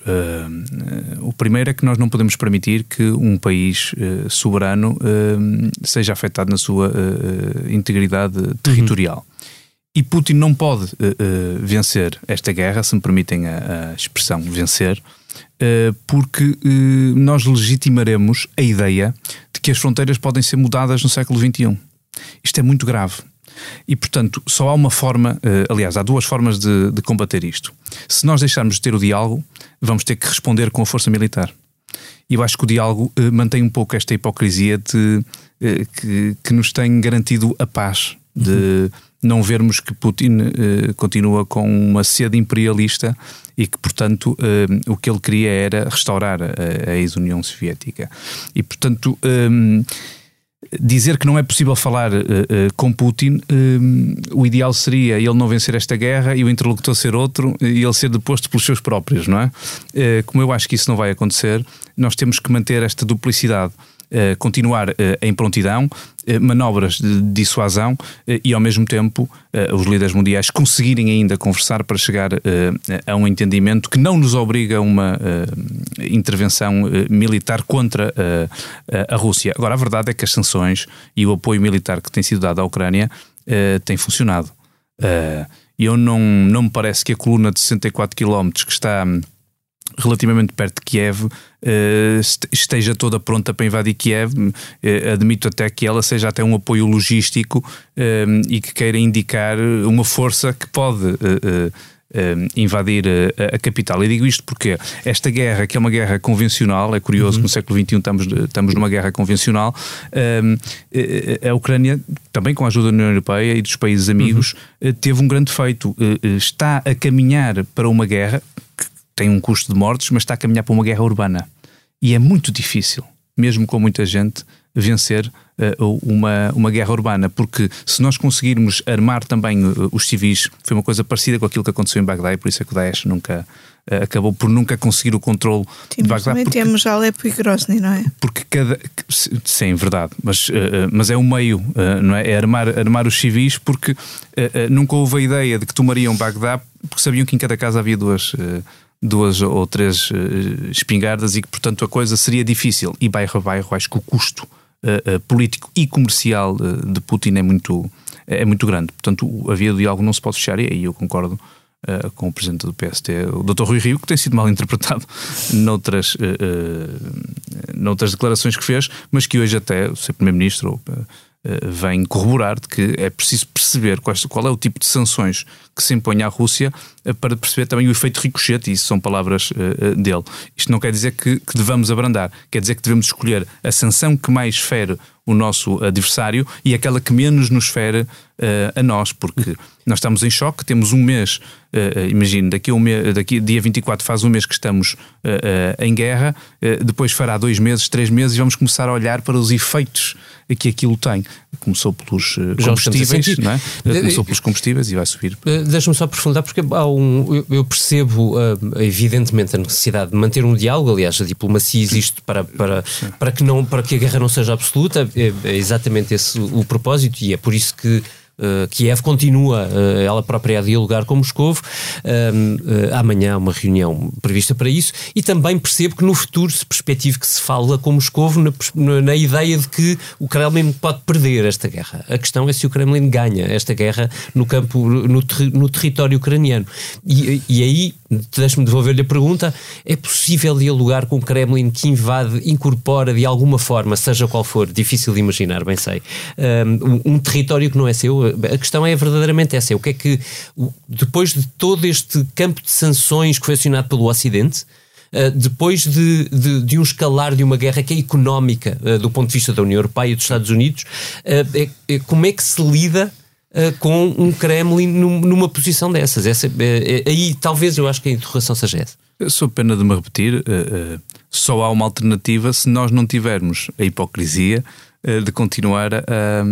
o primeiro é que nós não podemos permitir que um país soberano seja afetado na sua integridade territorial. Uhum. E Putin não pode vencer esta guerra, se me permitem a, a expressão vencer, eh, porque eh, nós legitimaremos a ideia de que as fronteiras podem ser mudadas no século XXI. Isto é muito grave. E, portanto, só há uma forma, eh, aliás, há duas formas de, de combater isto. Se nós deixarmos de ter o diálogo, vamos ter que responder com a força militar. E eu acho que o diálogo mantém um pouco esta hipocrisia de, que, que nos tem garantido a paz, de uhum. Não vermos que Putin continua com uma sede imperialista e que, portanto, uh, o que ele queria era restaurar a, a ex-União Soviética. E, portanto, um, dizer que não é possível falar uh, uh, com Putin, o ideal seria ele não vencer esta guerra e o interlocutor ser outro e ele ser deposto pelos seus próprios, não é? como eu acho que isso não vai acontecer, nós temos que manter esta duplicidade. Uh, continuar uh, em prontidão, uh, manobras de dissuasão e, ao mesmo tempo, os líderes mundiais conseguirem ainda conversar para chegar a um entendimento que não nos obriga a uma intervenção militar contra a Rússia. Agora, a verdade é que as sanções e o apoio militar que tem sido dado à Ucrânia têm funcionado. Eu não, não me parece que a coluna de 64 km que está relativamente perto de Kiev eh, esteja toda pronta para invadir Kiev. Eh, admito até que ela seja até um apoio logístico eh, e que queira indicar uma força que pode invadir a, a, capital. E digo isto porque esta guerra, que é uma guerra convencional, é curioso uhum. que no século XXI estamos, estamos numa guerra convencional, a Ucrânia, também com a ajuda da União Europeia e dos países amigos, uhum. teve um grande feito. Está a caminhar para uma guerra tem um custo de mortes, mas está a caminhar para uma guerra urbana. E é muito difícil, mesmo com muita gente, vencer uh, uma, uma guerra urbana, porque se nós conseguirmos armar também uh, os civis, foi uma coisa parecida com aquilo que aconteceu em Bagdá, e por isso é que o Daesh nunca uh, acabou por nunca conseguir o controle sim, de Bagdá. Também porque, temos Alepo e Grozny, não é? Porque cada. Sim, verdade, mas, mas é o meio, não é? É armar, armar os civis, porque nunca houve a ideia de que tomariam Bagdá, porque sabiam que em cada casa havia duas duas ou três uh, espingardas e que, portanto, a coisa seria difícil. E bairro a bairro, acho que o custo uh, político e comercial de Putin é muito, é muito grande. Portanto, a via do diálogo não se pode fechar, e aí eu concordo Uh, com o presidente do PST, o Dr. Rui Rio, que tem sido mal interpretado noutras, uh, uh, noutras declarações que fez, mas que hoje até o seu Primeiro-Ministro vem corroborar de que é preciso perceber qual é o tipo de sanções que se impõe à Rússia para perceber também o efeito ricochete, e isso são palavras dele. Isto não quer dizer que, que devamos abrandar, quer dizer que devemos escolher a sanção que mais fere o nosso adversário e aquela que menos nos fere uh, a nós, porque nós estamos em choque, temos um mês, uh, imagino, daqui a um mês, daqui dia 24 faz um mês que estamos uh, em guerra, depois fará dois meses, três meses e vamos começar a olhar para os efeitos que aquilo tem. Começou pelos combustíveis, não é? Começou pelos combustíveis e vai subir. Deixa-me só aprofundar, porque há um, eu percebo evidentemente a necessidade de manter um diálogo, aliás, a diplomacia existe para, para, para, que, não, para que a guerra não seja absoluta, é, é exatamente esse o, o propósito e é por isso que Uh, Kiev continua uh, ela própria a dialogar com Moscou. Uh, amanhã há uma reunião prevista para isso e também percebo que no futuro se perspectiva que se fala com Moscou na, na, ideia de que o Kremlin pode perder esta guerra. A questão é se o Kremlin ganha esta guerra no campo, no, ter, no território ucraniano. E, e aí deixe-me devolver-lhe a pergunta: é possível dialogar com o Kremlin que invade, incorpora de alguma forma, seja qual for, difícil de imaginar, bem sei, um, um território que não é seu? A questão é verdadeiramente essa: é o que é que, depois de todo este campo de sanções que foi acionado pelo Ocidente, Uh, depois de, de, de, um escalar de uma guerra que é económica uh, do ponto de vista da União Europeia e dos Estados Unidos, uh, é, é, como é que se lida com um Kremlin num, numa posição dessas. Essa, aí talvez eu acho que a interrogação seja essa. Sou pena de me repetir, só há uma alternativa se nós não tivermos a hipocrisia de continuar a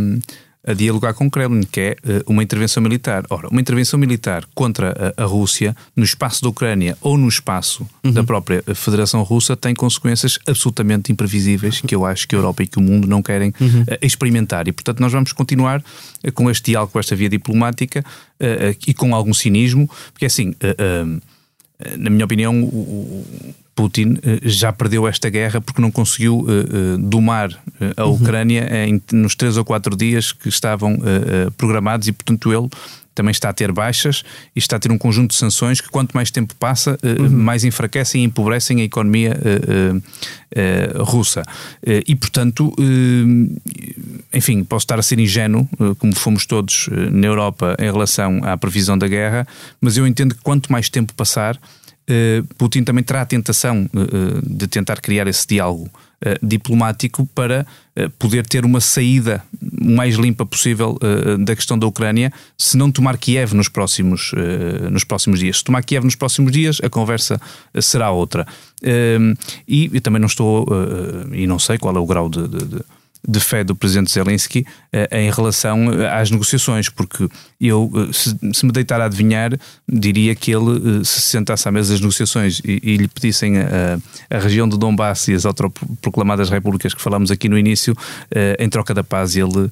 a dialogar com o Kremlin, que é uh, uma intervenção militar. Ora, uma intervenção militar contra a, Rússia no espaço da Ucrânia ou no espaço uhum. da própria Federação Russa tem consequências absolutamente imprevisíveis que eu acho que a Europa e que o mundo não querem uhum. uh, experimentar. E, portanto, nós vamos continuar com este diálogo, com esta via diplomática e com algum cinismo, porque assim, na minha opinião, o, Putin eh, já perdeu esta guerra porque não conseguiu uh, uh, domar a uhum. Ucrânia em, nos três ou quatro dias que estavam programados e, portanto, ele também está a ter baixas e está a ter um conjunto de sanções que, quanto mais tempo passa, uhum. mais enfraquecem e empobrecem a economia russa. e, portanto, enfim, posso estar a ser ingênuo, como fomos todos na Europa, em relação à previsão da guerra, mas eu entendo que quanto mais tempo passar, eh, Putin também terá a tentação eh, eh, de tentar criar esse diálogo diplomático para poder ter uma saída o mais limpa possível da questão da Ucrânia, se não tomar Kiev nos próximos, nos próximos dias. Se tomar Kiev nos próximos dias, a conversa será outra. E também não estou, e não sei qual é o grau de, de, de de fé do presidente Zelensky uh, em relação eh, às negociações, porque eu, uh, se, me deitar a adivinhar, diria que ele, se sentasse à mesa das negociações e, e lhe pedissem a, a, região do Donbass e as autoproclamadas repúblicas que falamos aqui no início, em troca da paz, ele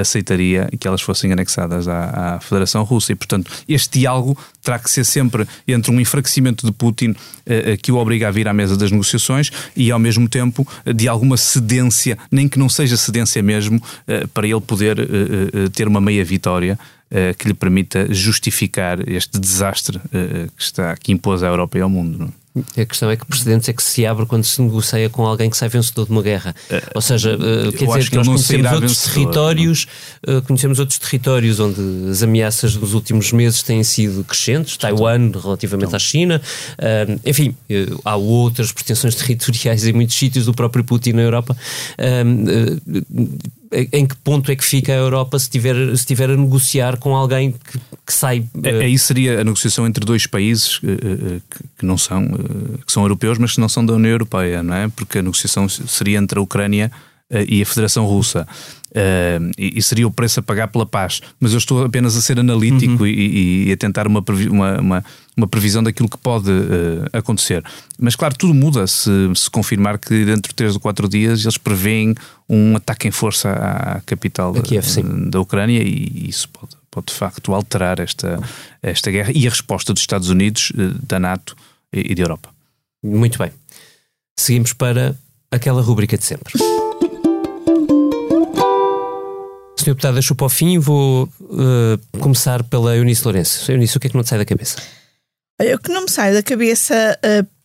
aceitaria que elas fossem anexadas à, à, Federação Russa. E, portanto, este diálogo terá que ser sempre entre um enfraquecimento de Putin uh, que o obriga a vir à mesa das negociações e, ao mesmo tempo, de alguma cedência, nem que não seja cedência mesmo, para ele poder ter uma meia vitória. que lhe permita justificar este desastre que, está, que impôs à Europa e ao mundo. Não? É? A questão é que precedentes é que se abre quando se negocia com alguém que sai vencedor de uma guerra. Ou seja, uh, quer dizer que nós conhecemos outros vencedor, territórios, uh, conhecemos outros territórios onde as ameaças dos últimos meses têm sido crescentes, Taiwan relativamente então. à China, uh, enfim, há outras pretensões territoriais em muitos sítios do próprio Putin na Europa em que ponto é que fica a Europa se tiver, se tiver a negociar com alguém que, que sai. Uh... Aí seria a negociação entre dois países uh, uh, que, que, não são, que são europeus, mas que não são da União Europeia, não é? Porque a negociação seria entre a Ucrânia e a Federação Russa. Uh, e, e, seria o preço a pagar pela paz. Mas eu estou apenas a ser analítico uhum. e, e, a tentar uma, uma, uma, uma, previsão daquilo que pode uh, acontecer. Mas claro, tudo muda se, se confirmar que dentro de 3 ou 4 dias eles preveem um ataque em força à capital Kiev, uh, da Ucrânia e isso pode, pode de facto alterar esta, esta guerra e a resposta dos Estados Unidos, da NATO e, e da Europa. Muito bem. Seguimos para aquela rubrica de sempre. Sr. Deputado, deixo para o fim. Vou uh, começar pela Eunice Lourenço. Eunice, o que é que não te sai da cabeça? Olha, o que não me sai da cabeça uh,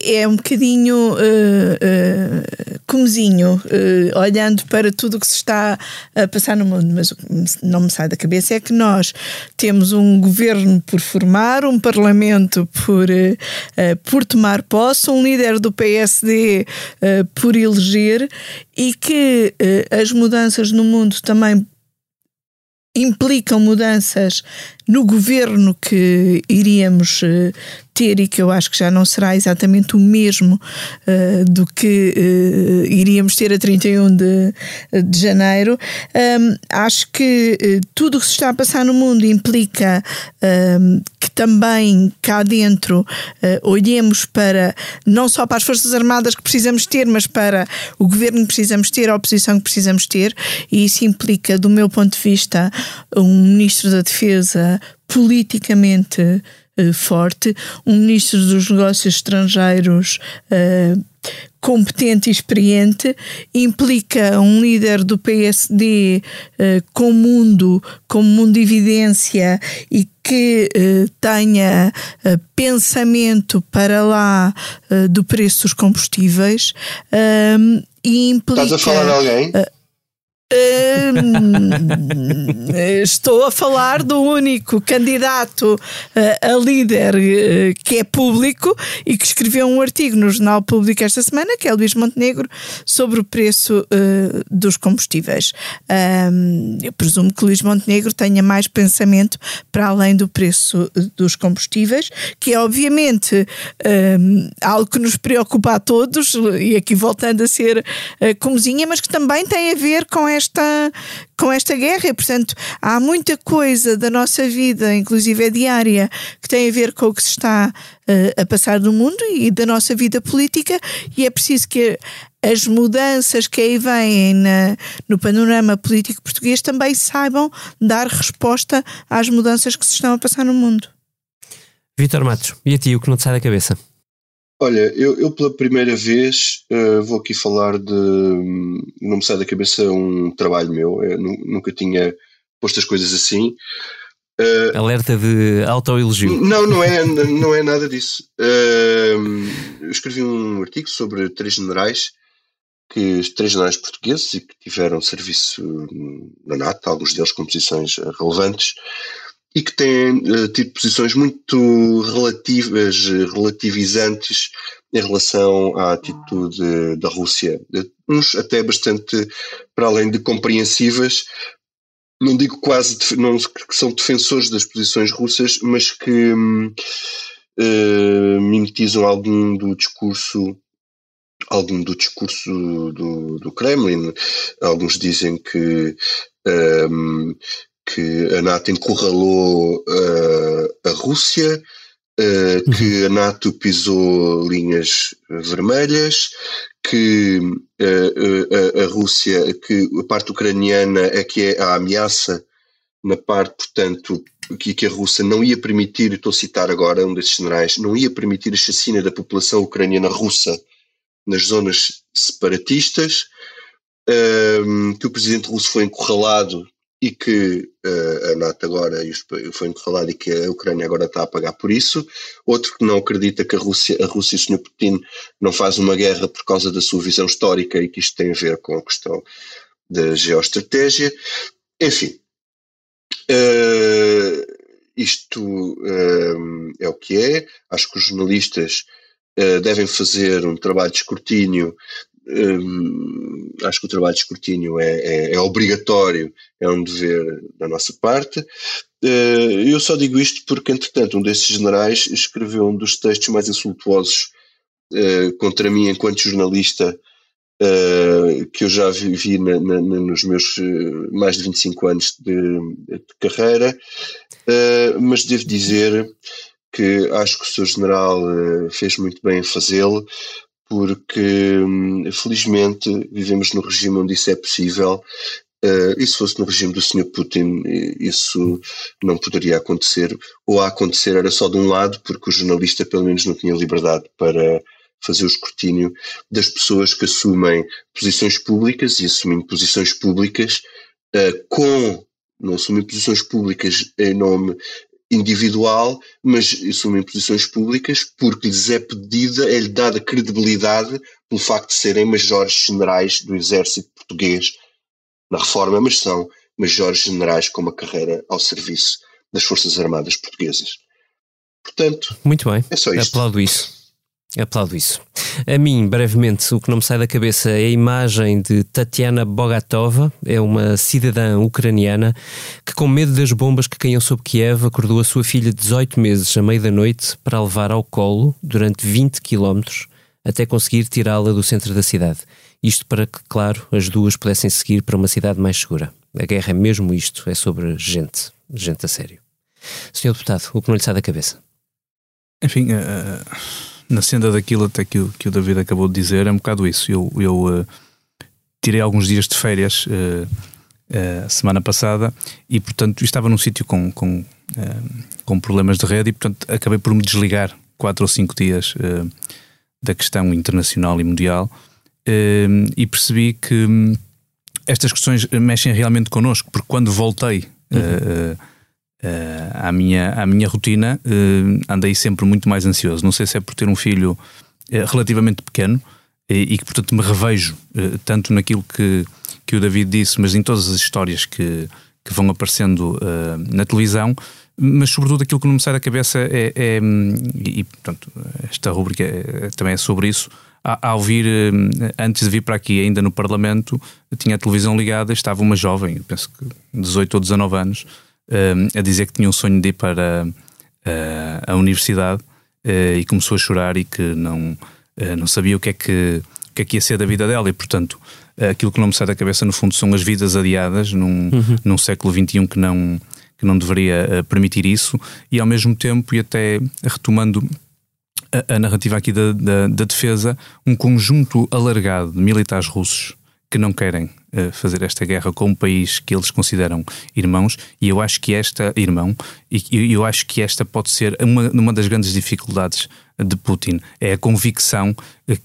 é um bocadinho uh, uh, comezinho, uh, olhando para tudo o que se está a passar no mundo, mas o que não me sai da cabeça é que nós temos um governo por formar, um parlamento por, por tomar posse, um líder do PSD por eleger e que as mudanças no mundo também implicam mudanças no governo que iríamos uh, ter e que eu acho que já não será exatamente o mesmo uh, do que uh, iríamos ter a 31 de, de janeiro. Um, acho que tudo o que se está a passar no mundo implica um, que também cá dentro olhemos para não só para as Forças Armadas que precisamos ter, mas para o governo que precisamos ter, a oposição que precisamos ter, e isso implica, do meu ponto de vista, um ministro da Defesa politicamente uh, forte, um ministro dos negócios estrangeiros uh, competente e experiente, implica um líder do PSD uh, com mundo, com mundo de evidência e que uh, tenha pensamento para lá do preço dos combustíveis. e implica, Estás a falar de alguém? Estou a falar do único candidato uh, a líder uh, que é público e que escreveu um artigo no Jornal Público esta semana, que é Luís Montenegro, sobre o preço uh, dos combustíveis. Eu presumo que Luís Montenegro tenha mais pensamento para além do preço dos combustíveis, que é obviamente algo que nos preocupa a todos, e aqui voltando a ser comozinha, mas que também tem a ver com esta esta, com esta guerra. E, portanto, há muita coisa da nossa vida, inclusive é diária, que tem a ver com o que se está uh, a passar no mundo e da nossa vida política, e é preciso que as mudanças que aí vêm na, no panorama político português também saibam dar resposta às mudanças que se estão a passar no mundo. Vitor Matos, e a ti o que não te sai da cabeça? Olha, eu, eu pela primeira vez uh, vou aqui falar de. Não me sai da cabeça um trabalho meu, eu nunca tinha posto as coisas assim. Uh, Alerta de autoelogio. Não, não é, não é nada disso. Uh, eu escrevi um artigo sobre três generais, que, três generais portugueses e que tiveram serviço na NATO, alguns deles com posições relevantes e que têm uh, tido posições muito relativas, relativizantes em relação à atitude da Rússia. Uns até bastante para além de compreensivas, não digo quase não, que são defensores das posições russas, mas que uh, mimetizam algum do discurso algum do discurso do, do Kremlin. Alguns dizem que um, que a NATO encurralou uh, a Rússia, uh, que a NATO pisou linhas vermelhas, que uh, a, Rússia, que a parte ucraniana é que é a ameaça na parte, portanto, que, que a Rússia não ia permitir, estou a citar agora um desses generais, não ia permitir a chacina da população ucraniana russa nas zonas separatistas, um, que o presidente russo foi encurralado e que uh, a NATO agora, foi-me falado, e que a Ucrânia agora está a pagar por isso. Outro que não acredita que a Rússia, a Rússia e o Sr. Putin não faz uma guerra por causa da sua visão histórica e que isto tem a ver com a questão da geoestratégia. Enfim, uh, isto uh, é o que é. Acho que os jornalistas devem fazer um trabalho de escrutínio Hum, acho que o trabalho de escrutínio é, é, é, obrigatório, é um dever da nossa parte. Uh, eu só digo isto porque, entretanto, um desses generais escreveu um dos textos mais insultuosos uh, contra mim enquanto jornalista uh, que eu já vivi na, na, nos meus mais de 25 anos de, de carreira, mas devo dizer que acho que o Sr. General fez muito bem em fazê-lo, porque hum, felizmente vivemos num regime onde isso é possível. Uh, e se fosse no regime do Sr. Putin, isso não poderia acontecer, ou a acontecer era só de um lado, porque o jornalista pelo menos não tinha liberdade para fazer o escrutínio das pessoas que assumem posições públicas e assumindo posições públicas uh, com não assumem posições públicas em nome individual, mas assumem posições públicas porque lhes é pedida, é-lhe dada credibilidade pelo facto de serem majores generais do exército português na reforma, mas são majores generais com uma carreira ao serviço das Forças Armadas Portuguesas. Portanto, muito bem. É só isto. Aplaudo isso. Aplaudo isso. A mim, brevemente, o que não me sai da cabeça é a imagem de Tatiana Bogatova, é uma cidadã ucraniana que, com medo das bombas que caíam sobre Kiev, acordou a sua filha de 18 meses à meia da noite para a levar ao colo durante 20 quilómetros até conseguir tirá-la do centro da cidade. Isto para que, claro, as duas pudessem seguir para uma cidade mais segura. A guerra é mesmo isto, é sobre gente, gente a sério. Senhor Deputado, o que não lhe sai da cabeça? Enfim, uh na senda daquilo até que o, que o David acabou de dizer, é um bocado isso. Eu, eu uh, tirei alguns dias de férias uh, uh, semana passada e, portanto, estava num sítio com, com, com problemas de rede e, portanto, acabei por me desligar quatro ou cinco dias da questão internacional e mundial e percebi que um, estas questões mexem realmente connosco, porque quando voltei. Uhum uh, à, minha, à minha rotina, uh, andei sempre muito mais ansioso. Não sei se é por ter um filho uh, relativamente pequeno e, e, que, portanto, me revejo tanto naquilo que, que o David disse, mas em todas as histórias que, que vão aparecendo na televisão. Mas, sobretudo, aquilo que não me sai da cabeça é. é e, portanto, esta rubrica também é sobre isso ao vir, antes de vir para aqui, ainda no Parlamento, tinha a televisão ligada, estava uma jovem, penso que 18 ou 19 anos, uh, a dizer que tinha um sonho de ir para uh, a universidade uh, e começou a chorar e que não, não sabia o que, é que, o que é que ia ser da vida dela e, portanto, aquilo que não me sai da cabeça, no fundo, são as vidas adiadas num, uhum. num século XXI que não, que não deveria permitir isso e, ao mesmo tempo, e até retomando a, a narrativa aqui da, da, da defesa, um conjunto alargado de militares russos que não querem fazer esta guerra com um país que eles consideram irmãos, e eu acho que esta, irmão, e eu acho que esta pode ser uma, uma das grandes dificuldades de Putin, é a convicção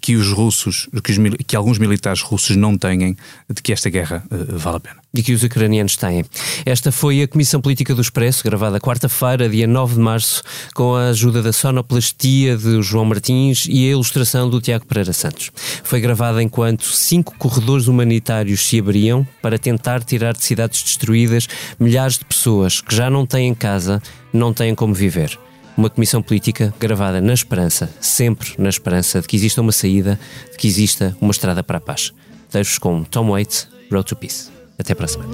que os russos, que, os, que alguns militares russos não têm de que esta guerra uh, vale a pena. E que os ucranianos têm. Esta foi a Comissão Política do Expresso, gravada quarta-feira, dia 9 de março, com a ajuda da sonoplastia de João Martins e a ilustração do Tiago Pereira Santos. Foi gravada enquanto cinco corredores humanitários se abriam para tentar tirar de cidades destruídas milhares de pessoas que já não têm casa, não têm como viver uma comissão política gravada na esperança, sempre na esperança de que exista uma saída, de que exista uma estrada para a paz. Deixo-vos com Tom Waits, Road to Peace. Até para a semana.